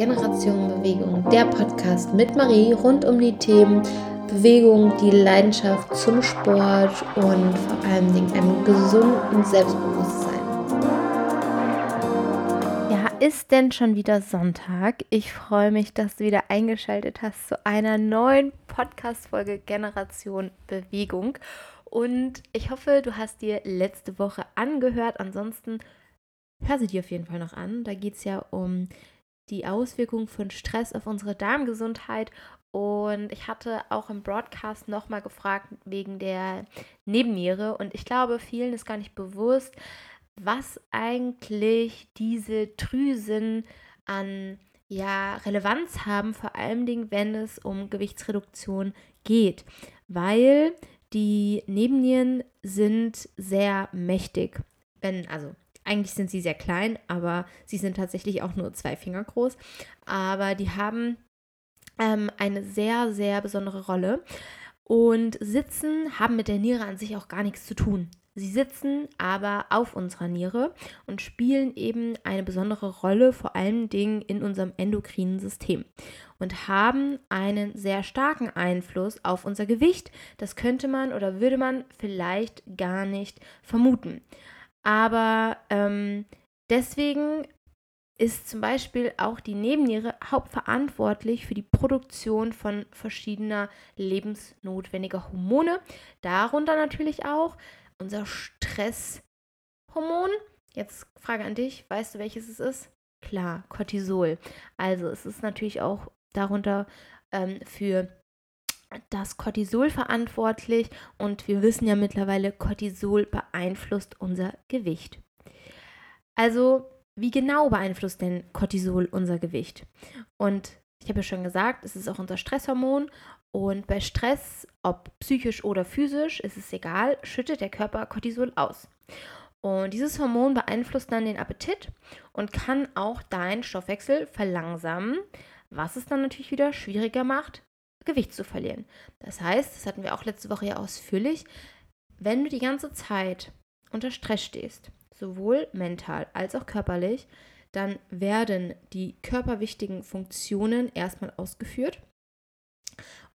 Generation Bewegung, der Podcast mit Marie rund um die Themen Bewegung, die Leidenschaft zum Sport und vor allem einem gesunden Selbstbewusstsein. Ja, ist denn schon wieder Sonntag? Ich freue mich, dass du wieder eingeschaltet hast zu einer neuen Podcast-Folge Generation Bewegung. Und ich hoffe, du hast dir letzte Woche angehört. Ansonsten hör sie dir auf jeden Fall noch an. Da geht es ja um die Auswirkungen von Stress auf unsere Darmgesundheit. Und ich hatte auch im Broadcast nochmal gefragt wegen der Nebenniere. Und ich glaube, vielen ist gar nicht bewusst, was eigentlich diese Drüsen an ja, Relevanz haben, vor allem Dingen, wenn es um Gewichtsreduktion geht. Weil die Nebennieren sind sehr mächtig. Wenn, also eigentlich sind sie sehr klein, aber sie sind tatsächlich auch nur zwei Finger groß. Aber die haben ähm, eine sehr, sehr besondere Rolle. Und Sitzen haben mit der Niere an sich auch gar nichts zu tun. Sie sitzen aber auf unserer Niere und spielen eben eine besondere Rolle, vor allen Dingen in unserem endokrinen System und haben einen sehr starken Einfluss auf unser Gewicht. Das könnte man oder würde man vielleicht gar nicht vermuten. Aber ähm, deswegen ist zum Beispiel auch die Nebenniere hauptverantwortlich für die Produktion von verschiedener lebensnotwendiger Hormone. Darunter natürlich auch unser Stresshormon. Jetzt Frage an dich, weißt du, welches es ist? Klar, Cortisol. Also es ist natürlich auch darunter ähm, für das Cortisol verantwortlich und wir wissen ja mittlerweile, Cortisol beeinflusst unser Gewicht. Also, wie genau beeinflusst denn Cortisol unser Gewicht? Und ich habe ja schon gesagt, es ist auch unser Stresshormon und bei Stress, ob psychisch oder physisch, ist es egal, schüttet der Körper Cortisol aus. Und dieses Hormon beeinflusst dann den Appetit und kann auch deinen Stoffwechsel verlangsamen, was es dann natürlich wieder schwieriger macht, Gewicht zu verlieren. Das heißt, das hatten wir auch letzte Woche ja ausführlich, wenn du die ganze Zeit unter Stress stehst, sowohl mental als auch körperlich, dann werden die körperwichtigen Funktionen erstmal ausgeführt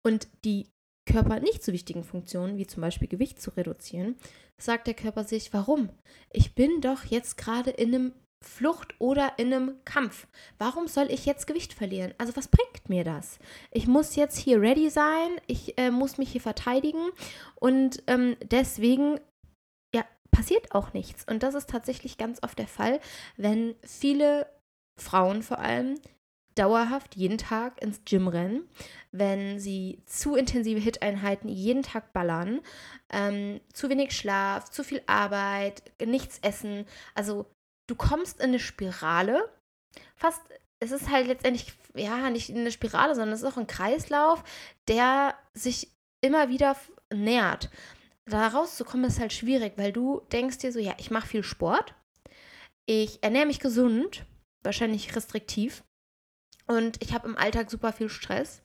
und die Körper nicht so wichtigen Funktionen, wie zum Beispiel Gewicht zu reduzieren, sagt der Körper sich, warum? Ich bin doch jetzt gerade in einem Flucht oder in einem Kampf. Warum soll ich jetzt Gewicht verlieren? Also was bringt mir das? Ich muss jetzt hier ready sein, ich äh, muss mich hier verteidigen und ähm, deswegen ja, passiert auch nichts. Und das ist tatsächlich ganz oft der Fall, wenn viele Frauen vor allem dauerhaft jeden Tag ins Gym rennen, wenn sie zu intensive Hit-Einheiten jeden Tag ballern, ähm, zu wenig Schlaf, zu viel Arbeit, nichts essen. Also du kommst in eine Spirale. Fast, es ist halt letztendlich, ja, nicht eine Spirale, sondern es ist auch ein Kreislauf, der sich immer wieder nährt. Da rauszukommen ist halt schwierig, weil du denkst dir so, ja, ich mache viel Sport, ich ernähre mich gesund, wahrscheinlich restriktiv und ich habe im Alltag super viel Stress,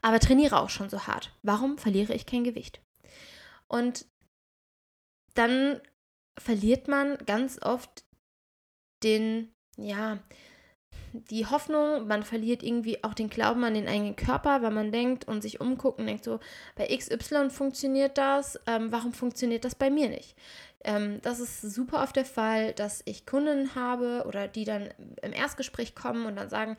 aber trainiere auch schon so hart. Warum verliere ich kein Gewicht? Und dann verliert man ganz oft den, ja, die Hoffnung, man verliert irgendwie auch den Glauben an den eigenen Körper, weil man denkt und sich umguckt und denkt so, bei XY funktioniert das, ähm, warum funktioniert das bei mir nicht? Ähm, das ist super oft der Fall, dass ich Kunden habe oder die dann im Erstgespräch kommen und dann sagen,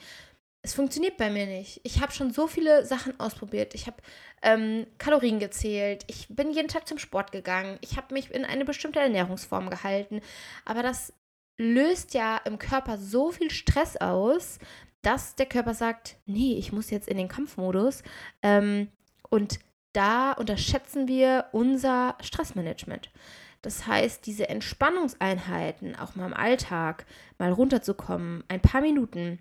es funktioniert bei mir nicht. Ich habe schon so viele Sachen ausprobiert. Ich habe ähm, Kalorien gezählt. Ich bin jeden Tag zum Sport gegangen. Ich habe mich in eine bestimmte Ernährungsform gehalten. Aber das löst ja im Körper so viel Stress aus, dass der Körper sagt, nee, ich muss jetzt in den Kampfmodus. Ähm, und da unterschätzen wir unser Stressmanagement. Das heißt, diese Entspannungseinheiten, auch mal im Alltag, mal runterzukommen, ein paar Minuten,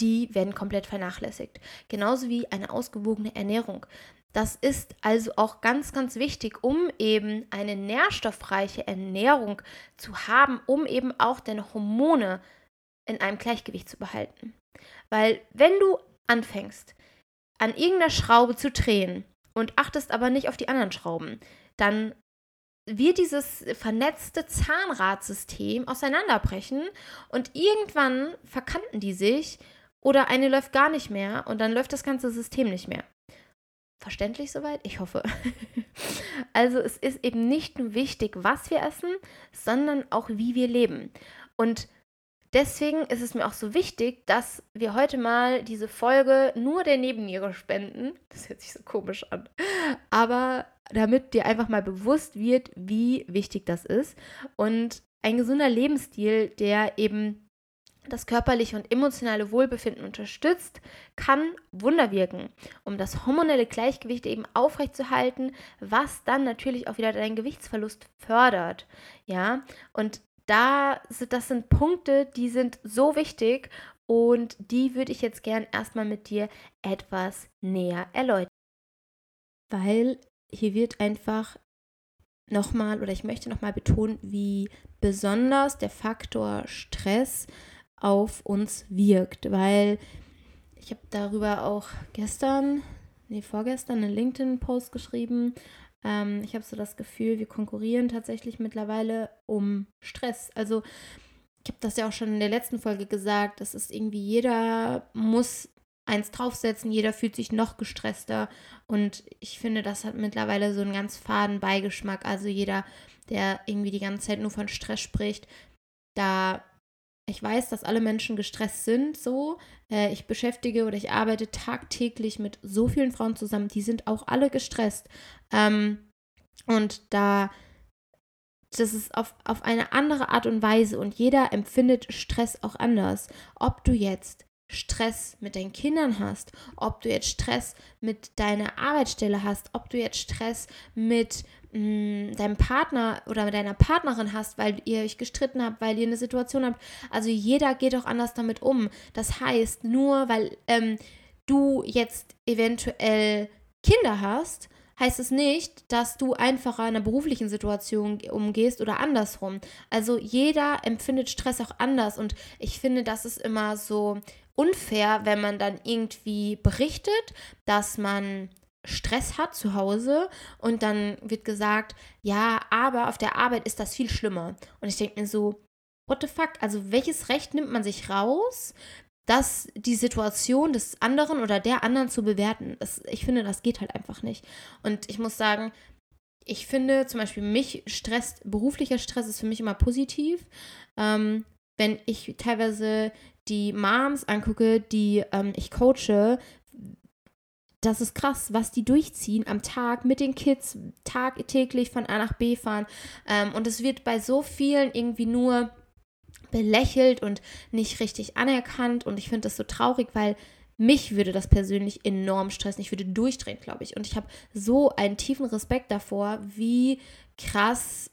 die werden komplett vernachlässigt. Genauso wie eine ausgewogene Ernährung. Das ist also auch ganz, ganz wichtig, um eben eine nährstoffreiche Ernährung zu haben, um eben auch deine Hormone in einem Gleichgewicht zu behalten. Weil wenn du anfängst, an irgendeiner Schraube zu drehen und achtest aber nicht auf die anderen Schrauben, dann wird dieses vernetzte Zahnradsystem auseinanderbrechen und irgendwann verkanten die sich oder eine läuft gar nicht mehr und dann läuft das ganze System nicht mehr. Verständlich soweit? Ich hoffe. also es ist eben nicht nur wichtig, was wir essen, sondern auch, wie wir leben. Und deswegen ist es mir auch so wichtig, dass wir heute mal diese Folge nur der Nebenniere spenden. Das hört sich so komisch an. Aber damit dir einfach mal bewusst wird, wie wichtig das ist. Und ein gesunder Lebensstil, der eben das körperliche und emotionale Wohlbefinden unterstützt, kann Wunder wirken, um das hormonelle Gleichgewicht eben aufrechtzuerhalten, was dann natürlich auch wieder deinen Gewichtsverlust fördert. Ja, und da das sind Punkte, die sind so wichtig und die würde ich jetzt gern erstmal mit dir etwas näher erläutern. Weil hier wird einfach nochmal oder ich möchte nochmal betonen, wie besonders der Faktor Stress auf uns wirkt, weil ich habe darüber auch gestern, nee, vorgestern einen LinkedIn-Post geschrieben. Ähm, ich habe so das Gefühl, wir konkurrieren tatsächlich mittlerweile um Stress. Also ich habe das ja auch schon in der letzten Folge gesagt, das ist irgendwie jeder muss eins draufsetzen, jeder fühlt sich noch gestresster und ich finde, das hat mittlerweile so einen ganz faden Beigeschmack. Also jeder, der irgendwie die ganze Zeit nur von Stress spricht, da ich weiß, dass alle Menschen gestresst sind, so. Äh, ich beschäftige oder ich arbeite tagtäglich mit so vielen Frauen zusammen, die sind auch alle gestresst. Ähm, und da, das ist auf, auf eine andere Art und Weise und jeder empfindet Stress auch anders. Ob du jetzt Stress mit deinen Kindern hast, ob du jetzt Stress mit deiner Arbeitsstelle hast, ob du jetzt Stress mit mh, mm, deinem Partner oder mit deiner Partnerin hast, weil ihr euch gestritten habt, weil ihr eine Situation habt. Also jeder geht auch anders damit um. Das heißt, nur weil ähm, du jetzt eventuell Kinder hast, heißt es nicht, dass du einfacher in einer beruflichen Situation umgehst oder andersrum. Also jeder empfindet Stress auch anders und ich finde, das ist immer so unfair, wenn man dann irgendwie berichtet, dass man Stress hat zu Hause und dann wird gesagt, ja, aber auf der Arbeit ist das viel schlimmer. Und ich denke mir so, what the fuck? Also welches Recht nimmt man sich raus, dass die Situation des anderen oder der anderen zu bewerten? Das, ich finde, das geht halt einfach nicht. Und ich muss sagen, ich finde zum Beispiel mich stresst, beruflicher Stress ist für mich immer positiv. Ähm, wenn ich teilweise die Moms angucke, die ähm, ich coache, das ist krass, was die durchziehen am Tag mit den Kids, tagtäglich von A nach B fahren. Ähm, und es wird bei so vielen irgendwie nur belächelt und nicht richtig anerkannt. Und ich finde das so traurig, weil mich würde das persönlich enorm stressen. Ich würde durchdrehen, glaube ich. Und ich habe so einen tiefen Respekt davor, wie krass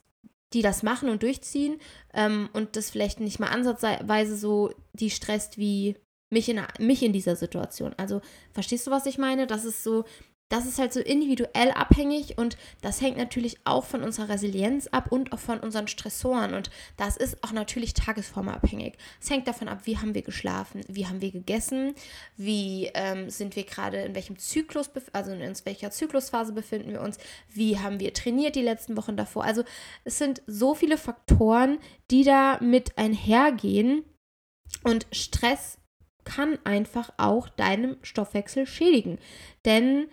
die das machen und durchziehen ähm, und das vielleicht nicht mal ansatzweise so die stresst wie mich in, mich in dieser Situation. Also, verstehst du, was ich meine? Das ist so, das ist halt so individuell abhängig und das hängt natürlich auch von unserer Resilienz ab und auch von unseren Stressoren. Und das ist auch natürlich tagesformabhängig. Es hängt davon ab, wie haben wir geschlafen, wie haben wir gegessen, wie ähm, sind wir gerade in welchem Zyklus, also in welcher Zyklusphase befinden wir uns, wie haben wir trainiert die letzten Wochen davor. Also es sind so viele Faktoren, die da mit einhergehen. Und Stress kann einfach auch deinem Stoffwechsel schädigen. Denn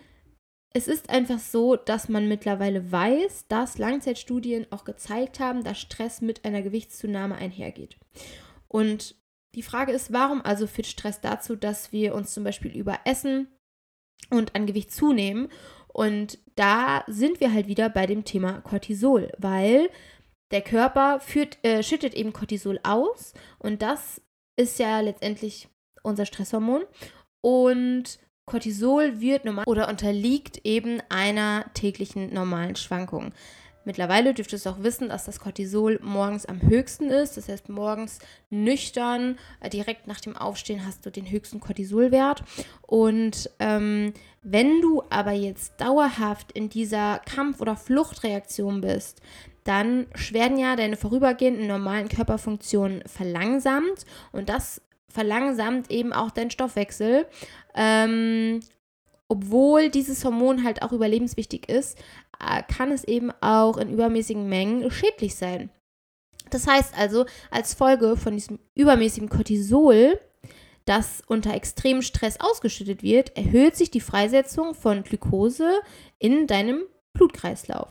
es ist einfach so, dass man mittlerweile weiß, dass Langzeitstudien auch gezeigt haben, dass Stress mit einer Gewichtszunahme einhergeht. Und die Frage ist, warum also führt Stress dazu, dass wir uns zum Beispiel überessen und an Gewicht zunehmen? Und da sind wir halt wieder bei dem Thema Cortisol, weil der Körper führt, äh, schüttet eben Cortisol aus und das ist ja letztendlich unser Stresshormon. Und Cortisol wird normal oder unterliegt eben einer täglichen normalen Schwankung. Mittlerweile dürftest du auch wissen, dass das Cortisol morgens am höchsten ist. Das heißt, morgens nüchtern, äh, direkt nach dem Aufstehen hast du den höchsten Cortisolwert. Und ähm, wenn du aber jetzt dauerhaft in dieser Kampf- oder Fluchtreaktion bist, dann werden ja deine vorübergehenden normalen Körperfunktionen verlangsamt und das verlangsamt eben auch dein Stoffwechsel. Ähm, obwohl dieses Hormon halt auch überlebenswichtig ist. äh, kann es eben auch in übermäßigen Mengen schädlich sein. Das heißt also, als Folge von diesem übermäßigen Cortisol, das unter extremem Stress ausgeschüttet wird, erhöht sich die Freisetzung von Glucose in deinem Blutkreislauf.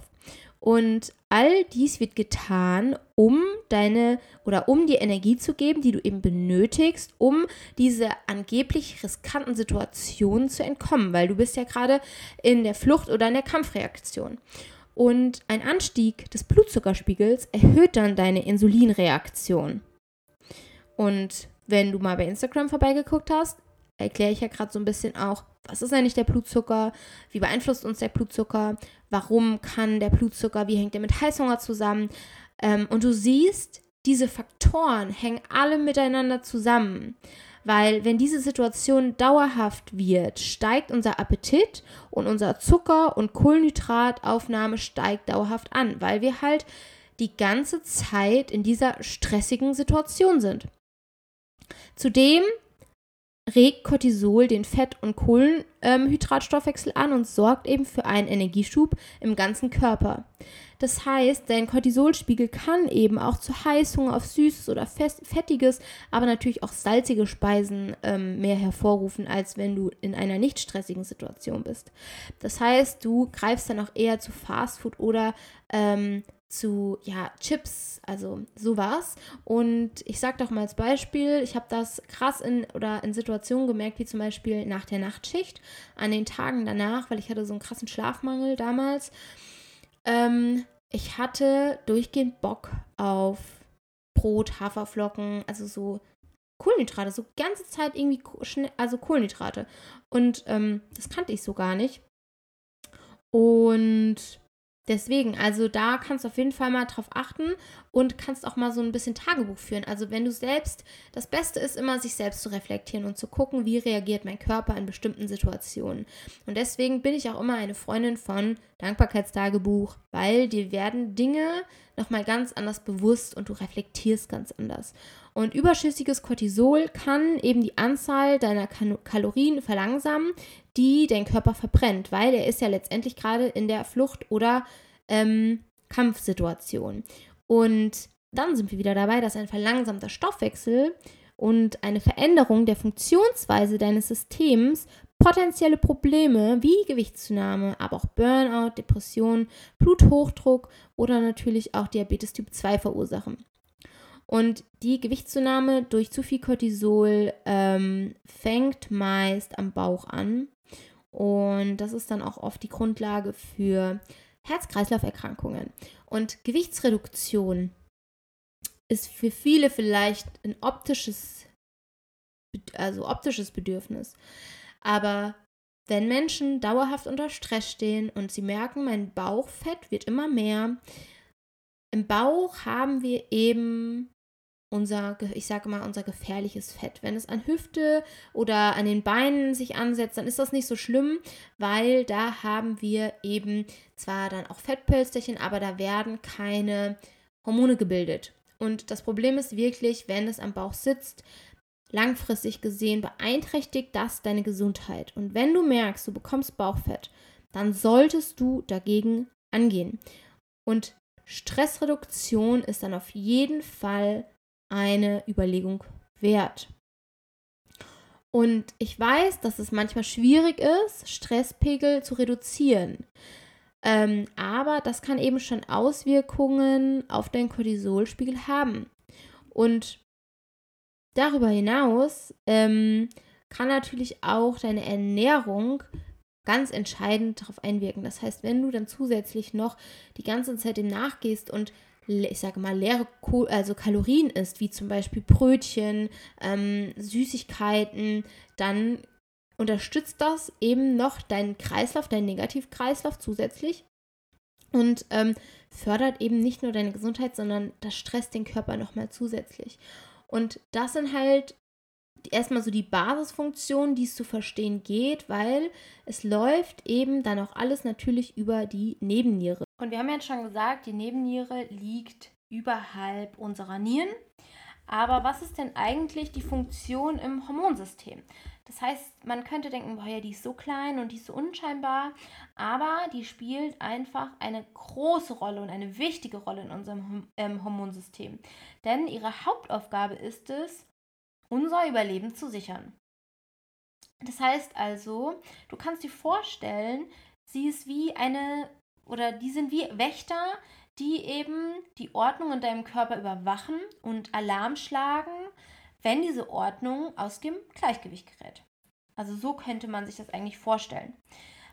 Und all dies wird getan, um deine oder um dir Energie zu geben, die du eben benötigst, um diese angeblich riskanten Situationen zu entkommen, weil du bist ja gerade in der Flucht oder in der Kampfreaktion. Und ein Anstieg des Blutzuckerspiegels erhöht dann deine Insulinreaktion. Und wenn du mal bei Instagram vorbeigeguckt hast, erkläre ich ja gerade so ein bisschen auch, was ist eigentlich der Blutzucker, wie beeinflusst uns der Blutzucker, warum kann der Blutzucker, wie hängt der mit Heißhunger zusammen. Ähm, und du siehst, diese Faktoren hängen alle miteinander zusammen. Weil wenn diese Situation dauerhaft wird, steigt unser Appetit und unser Zucker- und Kohlenhydrataufnahme steigt dauerhaft an, weil wir halt die ganze Zeit in dieser stressigen Situation sind. Zudem regt Cortisol den Fett- und Kohlenhydratstoffwechsel an und sorgt eben für einen Energieschub im ganzen Körper. Das heißt, dein Cortisolspiegel kann eben auch zu Heißhunger auf Süßes oder Fettiges, aber natürlich auch salzige Speisen ähm, mehr hervorrufen, als wenn du in einer nicht stressigen Situation bist. Das heißt, du greifst dann auch eher zu Fastfood oder ähm, zu ja, Chips, also sowas. Und ich sage doch mal als Beispiel, ich habe das krass in oder in Situationen gemerkt, wie zum Beispiel nach der Nachtschicht, an den Tagen danach, weil ich hatte so einen krassen Schlafmangel damals. Ähm, ich hatte durchgehend Bock auf Brot, Haferflocken, also so Kohlenhydrate, so ganze Zeit irgendwie also Kohlenhydrate. Und ähm, das kannte ich so gar nicht. Und Deswegen, also da kannst du auf jeden Fall mal drauf achten und kannst auch mal so ein bisschen Tagebuch führen. Also wenn du selbst, das Beste ist immer, sich selbst zu reflektieren und zu gucken, wie reagiert mein Körper in bestimmten Situationen. Und deswegen bin ich auch immer eine Freundin von Dankbarkeitstagebuch, weil dir werden Dinge nochmal ganz anders bewusst und du reflektierst ganz anders. Und überschüssiges Cortisol kann eben die Anzahl deiner Kalorien verlangsamen, die dein Körper verbrennt, weil er ist ja letztendlich gerade in der Flucht- oder ähm, Kampfsituation. Und dann sind wir wieder dabei, dass ein verlangsamter Stoffwechsel und eine Veränderung der Funktionsweise deines Systems potenzielle Probleme wie Gewichtszunahme, aber auch Burnout, Depression, Bluthochdruck oder natürlich auch Diabetes Typ 2 verursachen. Und die Gewichtszunahme durch zu viel Cortisol ähm, fängt meist am Bauch an und das ist dann auch oft die Grundlage für Herz-Kreislauf-Erkrankungen. Und Gewichtsreduktion ist für viele vielleicht ein optisches, also optisches Bedürfnis. Aber wenn Menschen dauerhaft unter Stress stehen und sie merken, mein Bauchfett wird immer mehr, im Bauch haben wir eben unser, ich sage mal, unser gefährliches Fett. Wenn es an Hüfte oder an den Beinen sich ansetzt, dann ist das nicht so schlimm, weil da haben wir eben zwar dann auch Fettpölsterchen, aber da werden keine Hormone gebildet. Und das Problem ist wirklich, wenn es am Bauch sitzt, langfristig gesehen beeinträchtigt das deine Gesundheit. Und wenn du merkst, du bekommst Bauchfett, dann solltest du dagegen angehen. Und Stressreduktion ist dann auf jeden Fall eine Überlegung wert. Und ich weiß, dass es manchmal schwierig ist, Stresspegel zu reduzieren. Ähm, aber das kann eben schon Auswirkungen auf deinen Cortisolspiegel haben. Und darüber hinaus ähm, kann natürlich auch deine Ernährung ganz entscheidend darauf einwirken. Das heißt, wenn du dann zusätzlich noch die ganze Zeit dem nachgehst und ich sage mal, leere Ko also Kalorien isst, wie zum Beispiel Brötchen, ähm, Süßigkeiten, dann unterstützt das eben noch deinen Kreislauf, deinen Negativkreislauf zusätzlich und ähm, fördert eben nicht nur deine Gesundheit, sondern das stresst den Körper nochmal zusätzlich. Und das sind halt erstmal so die Basisfunktionen, die es zu verstehen geht, weil es läuft eben dann auch alles natürlich über die Nebenniere. Und wir haben ja schon gesagt, die Nebenniere liegt überhalb unserer Nieren. Aber was ist denn eigentlich die Funktion im Hormonsystem? Das heißt, man könnte denken, boah, ja, die ist so klein und die ist so unscheinbar, aber die spielt einfach eine große Rolle und eine wichtige Rolle in unserem ähm, Hormonsystem. Denn ihre Hauptaufgabe ist es, unser Überleben zu sichern. Das heißt also, du kannst dir vorstellen, sie ist wie eine, oder die sind wie Wächter, die eben die Ordnung in deinem Körper überwachen und Alarm schlagen, wenn diese Ordnung aus dem Gleichgewicht gerät. Also so könnte man sich das eigentlich vorstellen.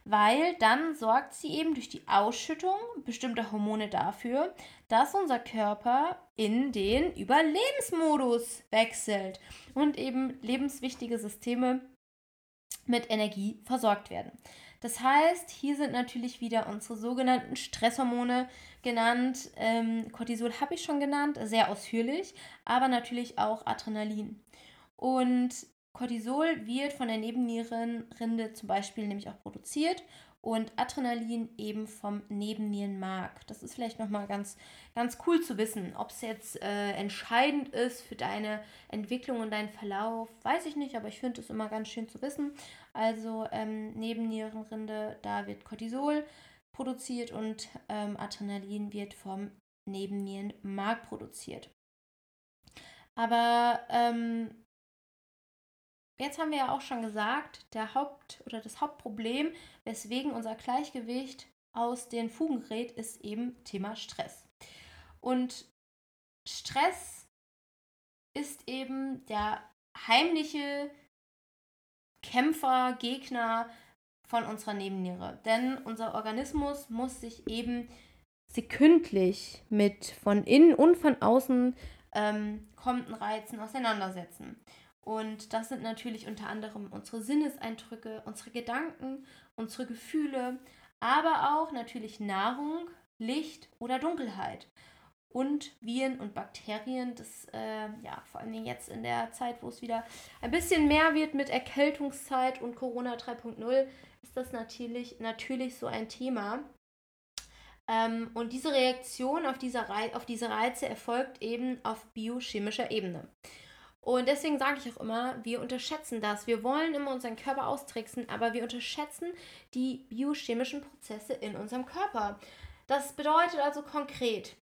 Weil dann sorgt sie eben durch die Ausschüttung bestimmter Hormone dafür, dass unser Körper in den Überlebensmodus wechselt und eben lebenswichtige Systeme mit Energie versorgt werden. Das heißt, hier sind natürlich wieder unsere sogenannten Stresshormone genannt. Ähm, Cortisol habe ich schon genannt, sehr ausführlich, aber natürlich auch Adrenalin. Und Cortisol wird von der Nebennierenrinde zum Beispiel nämlich auch produziert und Adrenalin eben vom Nebennierenmark. Das ist vielleicht nochmal ganz, ganz cool zu wissen. Ob es jetzt äh, entscheidend ist für deine Entwicklung und deinen Verlauf, weiß ich nicht, aber ich finde es immer ganz schön zu wissen. Also ähm, Nebennierenrinde, da wird Cortisol produziert und ähm, Adrenalin wird vom Nebennierenmark produziert. Aber ähm, Jetzt haben wir ja auch schon gesagt, der Haupt oder das Hauptproblem, weswegen unser Gleichgewicht aus den Fugen gerät, ist eben Thema Stress. Und Stress ist eben der heimliche Kämpfer, Gegner von unserer Nebenniere. Denn unser Organismus muss sich eben sekündlich mit von innen und von außen ähm, kommenden Reizen auseinandersetzen. Und das sind natürlich unter anderem unsere Sinneseindrücke, unsere Gedanken, unsere Gefühle, aber auch natürlich Nahrung, Licht oder Dunkelheit. Und Viren und Bakterien, das äh, ja vor allem jetzt in der Zeit, wo es wieder ein bisschen mehr wird mit Erkältungszeit und Corona 3.0, ist das natürlich, natürlich so ein Thema. Ähm, und diese Reaktion auf diese, auf diese Reize erfolgt eben auf biochemischer Ebene. Und deswegen sage ich auch immer, wir unterschätzen das. Wir wollen immer unseren Körper austricksen, aber wir unterschätzen die biochemischen Prozesse in unserem Körper. Das bedeutet also konkret,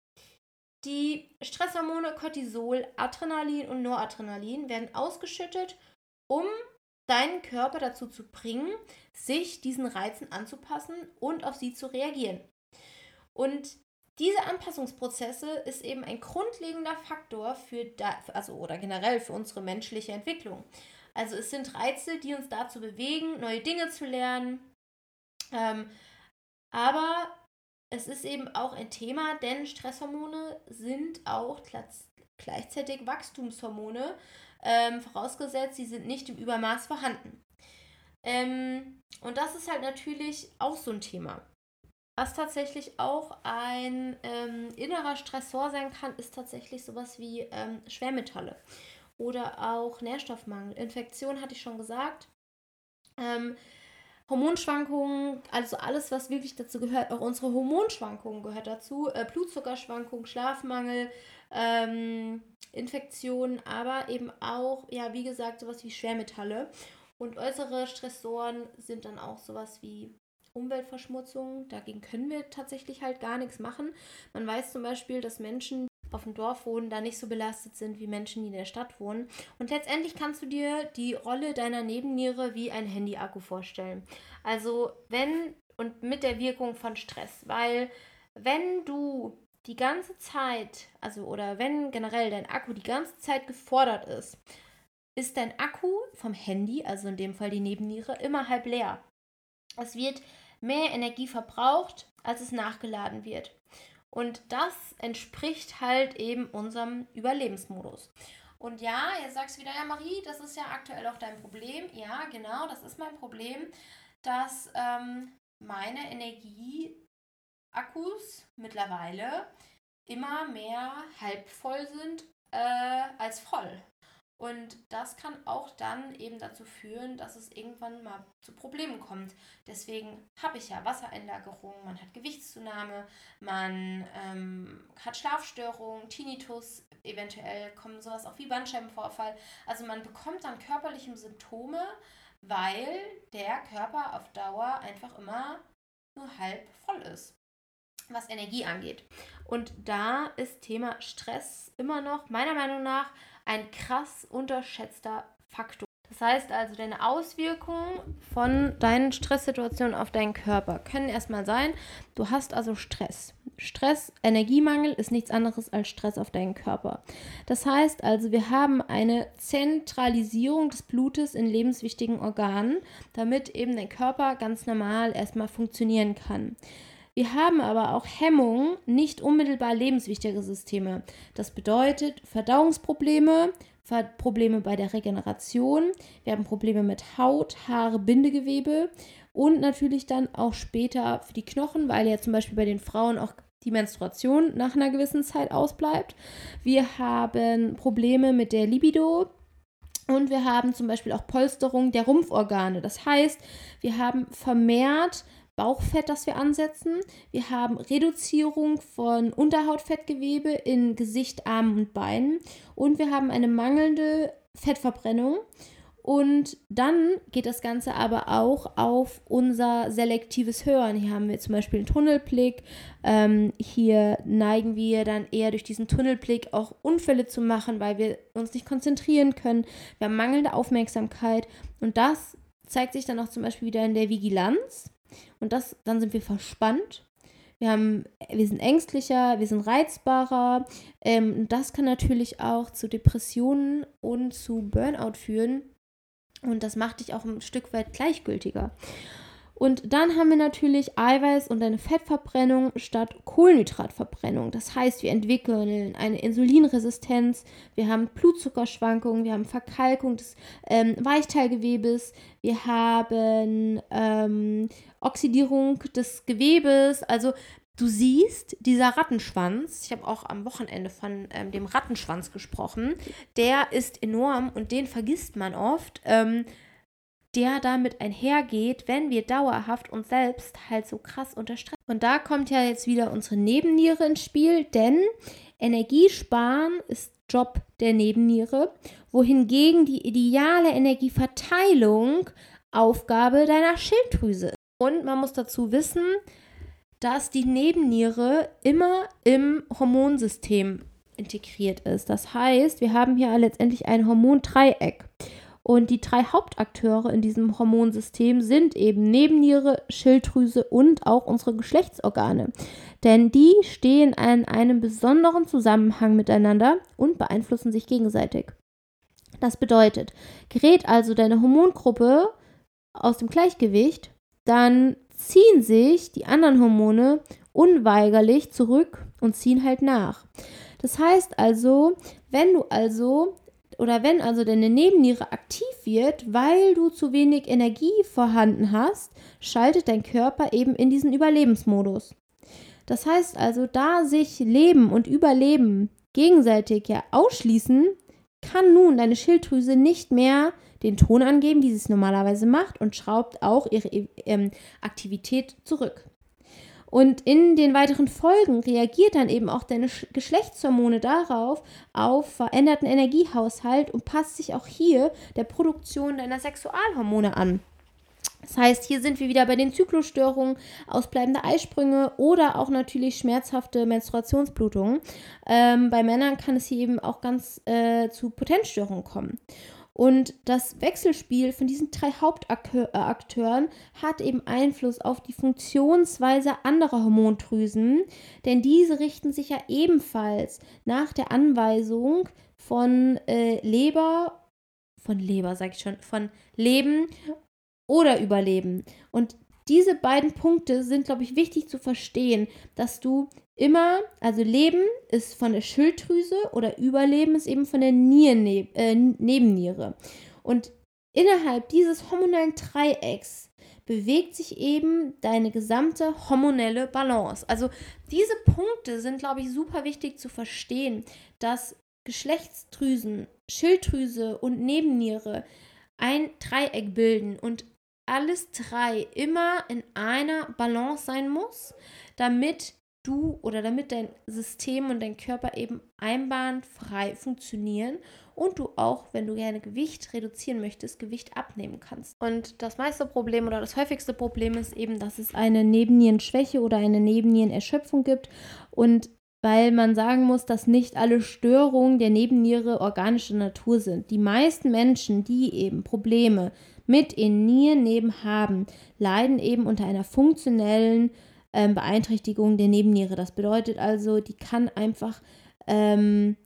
die Stresshormone Cortisol, Adrenalin und Noradrenalin werden ausgeschüttet, um deinen Körper dazu zu bringen, sich diesen Reizen anzupassen und auf sie zu reagieren. Und diese Anpassungsprozesse ist eben ein grundlegender Faktor für also oder generell für unsere menschliche Entwicklung. Also es sind Reize, die uns dazu bewegen, neue Dinge zu lernen. Ähm, aber es ist eben auch ein Thema, denn Stresshormone sind auch gleichzeitig Wachstumshormone, ähm, vorausgesetzt, sie sind nicht im Übermaß vorhanden. Ähm, und das ist halt natürlich auch so ein Thema. Was tatsächlich auch ein ähm, innerer Stressor sein kann, ist tatsächlich sowas wie ähm, Schwermetalle oder auch Nährstoffmangel. Infektion hatte ich schon gesagt. Ähm, Hormonschwankungen, also alles, was wirklich dazu gehört, auch unsere Hormonschwankungen gehört dazu, äh, Blutzuckerschwankungen, Schlafmangel, ähm, Infektionen, aber eben auch, ja, wie gesagt, sowas wie Schwermetalle. Und äußere Stressoren sind dann auch sowas wie Umweltverschmutzung. Dagegen können wir tatsächlich halt gar nichts machen. Man weiß zum Beispiel, dass Menschen auf dem Dorf wohnen, da nicht so belastet sind wie Menschen, die in der Stadt wohnen. Und letztendlich kannst du dir die Rolle deiner Nebenniere wie ein Handy-Akku vorstellen. Also wenn und mit der Wirkung von Stress, weil wenn du die ganze Zeit, also oder wenn generell dein Akku die ganze Zeit gefordert ist, ist dein Akku vom Handy, also in dem Fall die Nebenniere, immer halb leer. Es wird mehr Energie verbraucht, als es nachgeladen wird. Und das entspricht halt eben unserem Überlebensmodus. Und ja, jetzt sagst du wieder, ja Marie, das ist ja aktuell auch dein Problem. Ja, genau, das ist mein Problem, dass ähm, meine Energieakkus mittlerweile immer mehr halb voll sind äh, als voll. Und das kann auch dann eben dazu führen, dass es irgendwann mal zu Problemen kommt. Deswegen habe ich ja Wassereinlagerung, man hat Gewichtszunahme, man ähm, hat Schlafstörungen, Tinnitus, eventuell kommen sowas auch wie Bandscheibenvorfall. Also man bekommt dann körperliche Symptome, weil der Körper auf Dauer einfach immer nur halb voll ist was Energie angeht. Und da ist Thema Stress immer noch meiner Meinung nach ein krass unterschätzter Faktor. Das heißt also, deine Auswirkungen von deinen Stresssituationen auf deinen Körper können erstmal sein, du hast also Stress. Stress, Energiemangel ist nichts anderes als Stress auf deinen Körper. Das heißt also, wir haben eine Zentralisierung des Blutes in lebenswichtigen Organen, damit eben dein Körper ganz normal erstmal funktionieren kann. Wir haben aber auch Hemmungen nicht unmittelbar lebenswichtige Systeme. Das bedeutet Verdauungsprobleme, Probleme bei der Regeneration, wir haben Probleme mit Haut, Haare, Bindegewebe und natürlich dann auch später für die Knochen, weil ja zum Beispiel bei den Frauen auch die Menstruation nach einer gewissen Zeit ausbleibt. Wir haben Probleme mit der Libido, und wir haben zum Beispiel auch Polsterung der Rumpforgane. Das heißt, wir haben vermehrt Bauchfett, das wir ansetzen. Wir haben Reduzierung von Unterhautfettgewebe in Gesicht, Armen und Beinen. Und wir haben eine mangelnde Fettverbrennung. Und dann geht das Ganze aber auch auf unser selektives Hören. Hier haben wir zum Beispiel einen Tunnelblick. Ähm, hier neigen wir dann eher durch diesen Tunnelblick auch Unfälle zu machen, weil wir uns nicht konzentrieren können. Wir haben mangelnde Aufmerksamkeit. Und das zeigt sich dann auch zum Beispiel wieder in der Vigilanz. Und das, dann sind wir verspannt. Wir, haben, wir sind ängstlicher, wir sind reizbarer. Ähm, das kann natürlich auch zu Depressionen und zu Burnout führen. Und das macht dich auch ein Stück weit gleichgültiger. Und dann haben wir natürlich Eiweiß und eine Fettverbrennung statt Kohlenhydratverbrennung. Das heißt, wir entwickeln eine Insulinresistenz, wir haben Blutzuckerschwankungen, wir haben Verkalkung des ähm, Weichteilgewebes, wir haben ähm, Oxidierung des Gewebes. Also du siehst, dieser Rattenschwanz, ich habe auch am Wochenende von ähm, dem Rattenschwanz gesprochen, der ist enorm und den vergisst man oft. Ähm, der damit einhergeht, wenn wir dauerhaft uns selbst halt so krass unter Stress. Und da kommt ja jetzt wieder unsere Nebenniere ins Spiel, denn Energiesparen ist Job der Nebenniere, wohingegen die ideale Energieverteilung Aufgabe deiner Schilddrüse ist. Und man muss dazu wissen, dass die Nebenniere immer im Hormonsystem integriert ist. Das heißt, wir haben hier letztendlich ein Hormondreieck. Und die drei Hauptakteure in diesem Hormonsystem sind eben Nebenniere, Schilddrüse und auch unsere Geschlechtsorgane. Denn die stehen in einem besonderen Zusammenhang miteinander und beeinflussen sich gegenseitig. Das bedeutet, gerät also deine Hormongruppe aus dem Gleichgewicht, dann ziehen sich die anderen Hormone unweigerlich zurück und ziehen halt nach. Das heißt also, wenn du also oder wenn also deine Nebenniere aktiv wird, weil du zu wenig Energie vorhanden hast, schaltet dein Körper eben in diesen Überlebensmodus. Das heißt also, da sich Leben und Überleben gegenseitig ja ausschließen, kann nun deine Schilddrüse nicht mehr den Ton angeben, die sie es normalerweise macht und schraubt auch ihre ähm, Aktivität zurück. Und in den weiteren Folgen reagiert dann eben auch deine Geschlechtshormone darauf, auf veränderten Energiehaushalt und passt sich auch hier der Produktion deiner Sexualhormone an. Das heißt, hier sind wir wieder bei den Zyklusstörungen, ausbleibende Eisprünge oder auch natürlich schmerzhafte Menstruationsblutungen. Ähm, bei Männern kann es hier eben auch ganz äh, zu Potenzstörungen kommen. Und das Wechselspiel von diesen drei Hauptakteuren hat eben Einfluss auf die Funktionsweise anderer Hormondrüsen, denn diese richten sich ja ebenfalls nach der Anweisung von äh, Leber, von Leber sag ich schon, von Leben oder Überleben. Und diese beiden Punkte sind, glaube ich, wichtig zu verstehen, dass du immer, also Leben ist von der Schilddrüse oder Überleben ist eben von der Nierne, äh, Nebenniere. Und innerhalb dieses hormonellen Dreiecks bewegt sich eben deine gesamte hormonelle Balance. Also diese Punkte sind, glaube ich, super wichtig zu verstehen, dass Geschlechtsdrüsen, Schilddrüse und Nebenniere ein Dreieck bilden und alles drei immer in einer Balance sein muss, damit du oder damit dein System und dein Körper eben einbahnfrei funktionieren und du auch, wenn du gerne Gewicht reduzieren möchtest, Gewicht abnehmen kannst. Und das meiste Problem oder das häufigste Problem ist eben, dass es eine Nebennierenschwäche oder eine Nebennierenerschöpfung gibt und weil man sagen muss, dass nicht alle Störungen der Nebenniere organischer Natur sind. Die meisten Menschen, die eben Probleme mit ihren Nierenneben haben, leiden eben unter einer funktionellen ähm, Beeinträchtigung der Nebenniere. Das bedeutet also, die kann einfach ähm,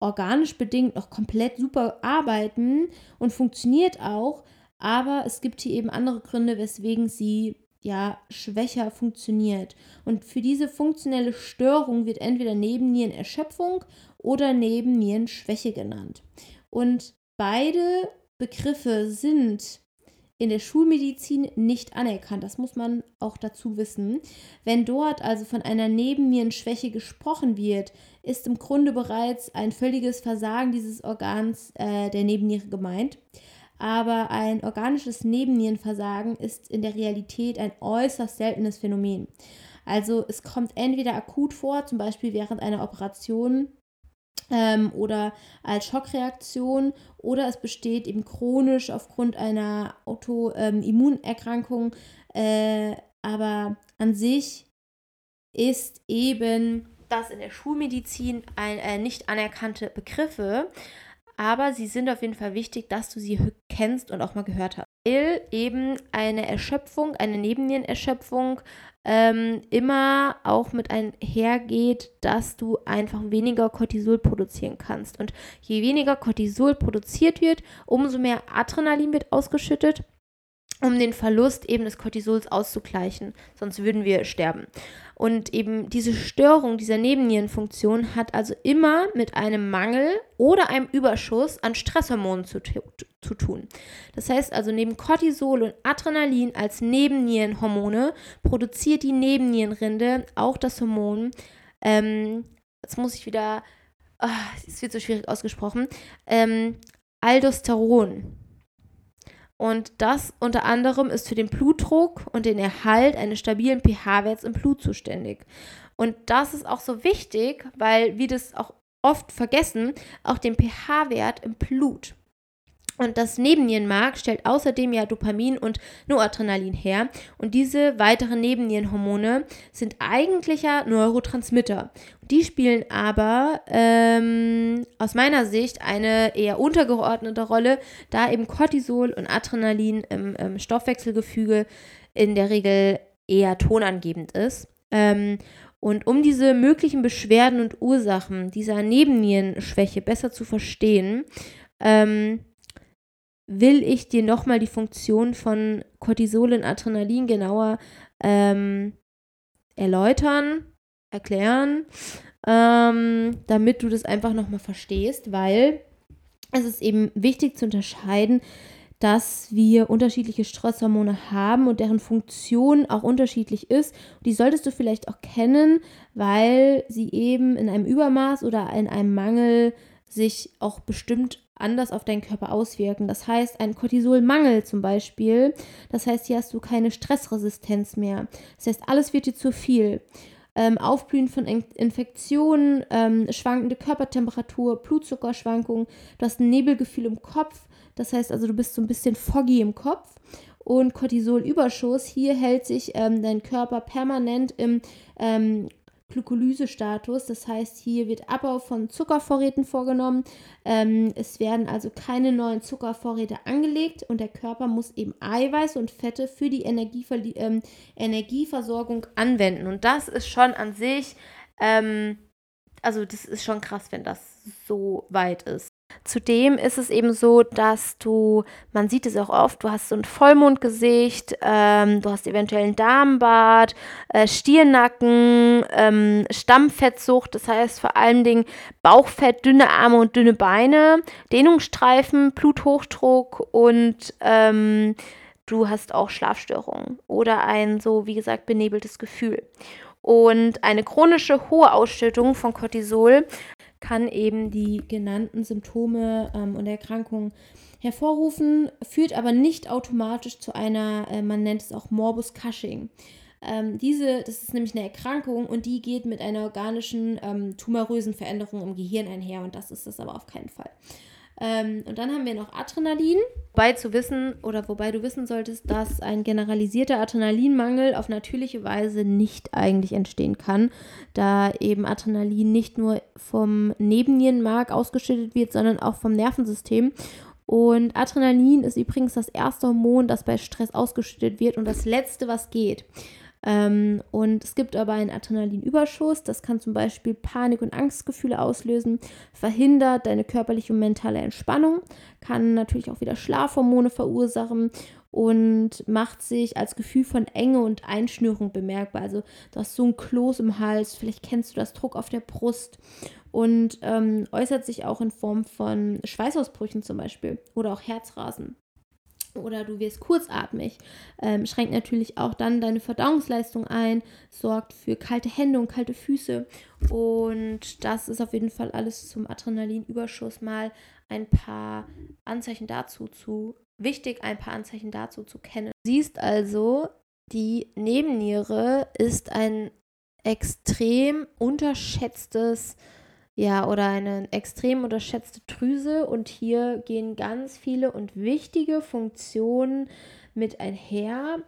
organisch bedingt noch komplett super arbeiten und funktioniert auch, aber es gibt hier eben andere Gründe, weswegen sie ja schwächer funktioniert. Und für diese funktionelle Störung wird entweder Nebennierenerschöpfung oder Nebennierenschwäche genannt. Und beide Begriffe sind in der Schulmedizin nicht anerkannt. Das muss man auch dazu wissen. Wenn dort also von einer Nebennierenschwäche gesprochen wird, ist im Grunde bereits ein völliges Versagen dieses Organs äh, der Nebenniere gemeint. Aber ein organisches Nebennierenversagen ist in der Realität ein äußerst seltenes Phänomen. Also es kommt entweder akut vor, zum Beispiel während einer Operation ähm, oder als Schockreaktion oder es besteht eben chronisch aufgrund einer Autoimmunerkrankung. Ähm, äh, aber an sich ist eben das in der Schulmedizin ein, äh, nicht anerkannte Begriffe, aber sie sind auf jeden Fall wichtig, dass du sie kennst und auch mal gehört hast. Weil eben eine Erschöpfung, eine Nebennierenerschöpfung ähm, immer auch mit einhergeht, dass du einfach weniger Cortisol produzieren kannst. Und je weniger Cortisol produziert wird, umso mehr Adrenalin wird ausgeschüttet um den Verlust eben des Cortisols auszugleichen, sonst würden wir sterben. Und eben diese Störung dieser Nebennierenfunktion hat also immer mit einem Mangel oder einem Überschuss an Stresshormonen zu, zu tun. Das heißt also, neben Cortisol und Adrenalin als Nebennierenhormone produziert die Nebennierenrinde auch das Hormon, ähm, jetzt muss ich wieder, oh, es wird so schwierig ausgesprochen, ähm, Aldosteron. Und das unter anderem ist für den Blutdruck und den Erhalt eines stabilen pH-Werts im Blut zuständig. Und das ist auch so wichtig, weil wir das auch oft vergessen, auch den pH-Wert im Blut. Und das Nebennierenmark stellt außerdem ja Dopamin und Noradrenalin her. Und diese weiteren Nebennierenhormone sind eigentlicher Neurotransmitter. Die spielen aber ähm, aus meiner Sicht eine eher untergeordnete Rolle, da eben Cortisol und Adrenalin im, im Stoffwechselgefüge in der Regel eher tonangebend ist. Ähm, und um diese möglichen Beschwerden und Ursachen dieser Nebennierenschwäche besser zu verstehen, ähm, will ich dir nochmal die Funktion von Cortisol und Adrenalin genauer ähm, erläutern, erklären, ähm, damit du das einfach nochmal verstehst, weil es ist eben wichtig zu unterscheiden, dass wir unterschiedliche Stresshormone haben und deren Funktion auch unterschiedlich ist. Die solltest du vielleicht auch kennen, weil sie eben in einem Übermaß oder in einem Mangel sich auch bestimmt anders auf deinen Körper auswirken. Das heißt, ein Cortisolmangel zum Beispiel, das heißt, hier hast du keine Stressresistenz mehr. Das heißt, alles wird dir zu viel. Ähm, Aufblühen von Infektionen, ähm, schwankende Körpertemperatur, Blutzuckerschwankungen, du hast ein Nebelgefühl im Kopf, das heißt also, du bist so ein bisschen foggy im Kopf und Cortisolüberschuss. Hier hält sich ähm, dein Körper permanent im ähm, Glykolysestatus. Das heißt, hier wird Abbau von Zuckervorräten vorgenommen. Ähm, es werden also keine neuen Zuckervorräte angelegt und der Körper muss eben Eiweiß und Fette für die Energiever ähm, Energieversorgung anwenden. Und das ist schon an sich, ähm, also das ist schon krass, wenn das so weit ist. Zudem ist es eben so, dass du, man sieht es auch oft, du hast so ein Vollmondgesicht, ähm, du hast eventuell einen Darmbart, äh, Stirnacken, ähm, Stammfettsucht, das heißt vor allen Dingen Bauchfett, dünne Arme und dünne Beine, Dehnungsstreifen, Bluthochdruck und ähm, du hast auch Schlafstörungen oder ein so, wie gesagt, benebeltes Gefühl. Und eine chronische hohe Ausschüttung von Cortisol kann eben die genannten Symptome ähm, und Erkrankungen hervorrufen, führt aber nicht automatisch zu einer, äh, man nennt es auch Morbus Cushing. Ähm, diese, das ist nämlich eine Erkrankung und die geht mit einer organischen ähm, tumorösen Veränderung im Gehirn einher und das ist das aber auf keinen Fall. Ähm, und dann haben wir noch Adrenalin. Wobei zu wissen oder wobei du wissen solltest, dass ein generalisierter Adrenalinmangel auf natürliche Weise nicht eigentlich entstehen kann, da eben Adrenalin nicht nur vom Nebennierenmark ausgeschüttet wird, sondern auch vom Nervensystem. Und Adrenalin ist übrigens das erste Hormon, das bei Stress ausgeschüttet wird und das letzte, was geht. Ähm, und es gibt aber einen Adrenalinüberschuss, das kann zum Beispiel Panik- und Angstgefühle auslösen, verhindert deine körperliche und mentale Entspannung, kann natürlich auch wieder Schlafhormone verursachen und macht sich als Gefühl von Enge und Einschnürung bemerkbar. Also du hast so ein Kloß im Hals, vielleicht kennst du das Druck auf der Brust und ähm, äußert sich auch in Form von Schweißausbrüchen zum Beispiel oder auch Herzrasen oder du wirst kurzatmig, ähm, schränkt natürlich auch dann deine Verdauungsleistung ein, sorgt für kalte Hände und kalte Füße. Und das ist auf jeden Fall alles zum Adrenalinüberschuss mal ein paar Anzeichen dazu zu, wichtig, ein paar Anzeichen dazu zu kennen. Du siehst also, die Nebenniere ist ein extrem unterschätztes ja, oder eine extrem unterschätzte Drüse. Und hier gehen ganz viele und wichtige Funktionen mit einher.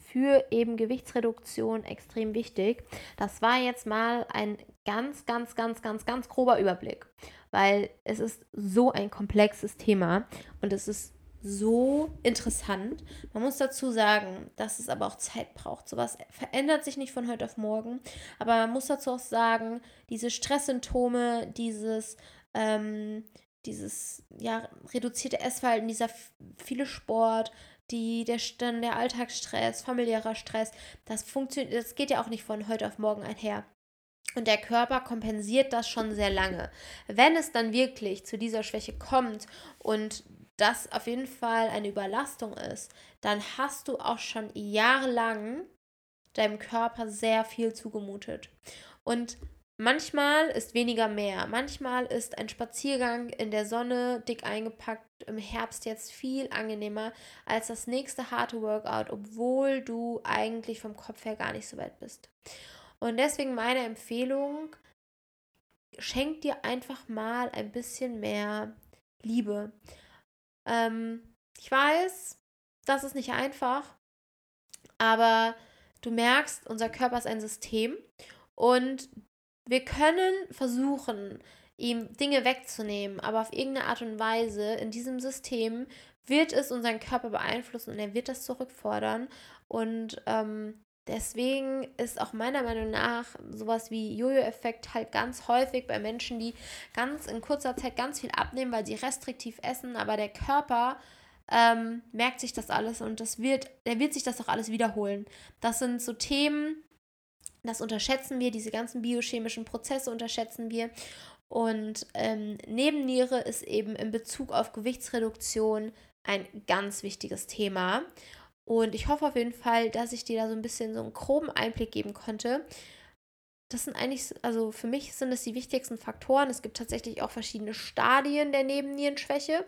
Für eben Gewichtsreduktion extrem wichtig. Das war jetzt mal ein ganz, ganz, ganz, ganz, ganz grober Überblick, weil es ist so ein komplexes Thema und es ist so interessant. Man muss dazu sagen, dass es aber auch Zeit braucht. Sowas verändert sich nicht von heute auf morgen. Aber man muss dazu auch sagen, diese Stresssymptome, dieses, ähm, dieses ja, reduzierte Essverhalten, dieser viele Sport, die, der, dann der Alltagsstress, familiärer Stress, das funktioniert, das geht ja auch nicht von heute auf morgen einher. Und der Körper kompensiert das schon sehr lange. Wenn es dann wirklich zu dieser Schwäche kommt und das auf jeden Fall eine Überlastung ist, dann hast du auch schon jahrelang deinem Körper sehr viel zugemutet. Und manchmal ist weniger mehr. Manchmal ist ein Spaziergang in der Sonne dick eingepackt im Herbst jetzt viel angenehmer als das nächste harte Workout, obwohl du eigentlich vom Kopf her gar nicht so weit bist. Und deswegen meine Empfehlung, schenk dir einfach mal ein bisschen mehr Liebe. Ähm, ich weiß, das ist nicht einfach, aber du merkst, unser Körper ist ein System und wir können versuchen, ihm Dinge wegzunehmen, aber auf irgendeine Art und Weise in diesem System wird es unseren Körper beeinflussen und er wird das zurückfordern. Und ähm, Deswegen ist auch meiner Meinung nach sowas wie Jojo-Effekt halt ganz häufig bei Menschen, die ganz in kurzer Zeit ganz viel abnehmen, weil sie restriktiv essen, aber der Körper ähm, merkt sich das alles und das wird, der wird sich das auch alles wiederholen. Das sind so Themen, das unterschätzen wir, diese ganzen biochemischen Prozesse unterschätzen wir. Und ähm, Nebenniere ist eben in Bezug auf Gewichtsreduktion ein ganz wichtiges Thema. Und ich hoffe auf jeden Fall, dass ich dir da so ein bisschen so einen groben Einblick geben konnte. Das sind eigentlich, also für mich sind das die wichtigsten Faktoren. Es gibt tatsächlich auch verschiedene Stadien der Nebennierenschwäche.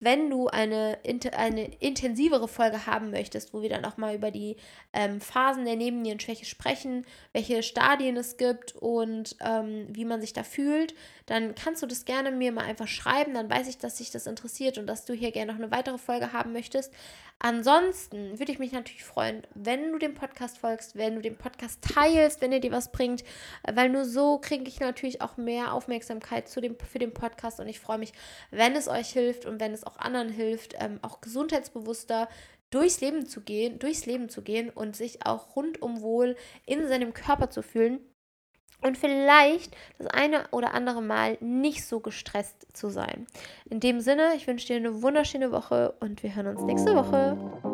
Wenn du eine, eine intensivere Folge haben möchtest, wo wir dann auch mal über die ähm, Phasen der Nebennierenschwäche sprechen, welche Stadien es gibt und ähm, wie man sich da fühlt, dann kannst du das gerne mir mal einfach schreiben. Dann weiß ich, dass dich das interessiert und dass du hier gerne noch eine weitere Folge haben möchtest. Ansonsten würde ich mich natürlich freuen, wenn du dem Podcast folgst, wenn du den Podcast teilst, wenn er dir was bringt, weil nur so kriege ich natürlich auch mehr Aufmerksamkeit zu dem, für den Podcast und ich freue mich, wenn es euch hilft und wenn es auch anderen hilft, ähm, auch gesundheitsbewusster durchs Leben zu gehen, durchs Leben zu gehen und sich auch rundum wohl in seinem Körper zu fühlen und vielleicht das eine oder andere Mal nicht so gestresst zu sein. In dem Sinne, ich wünsche dir eine wunderschöne Woche und wir hören uns nächste Woche.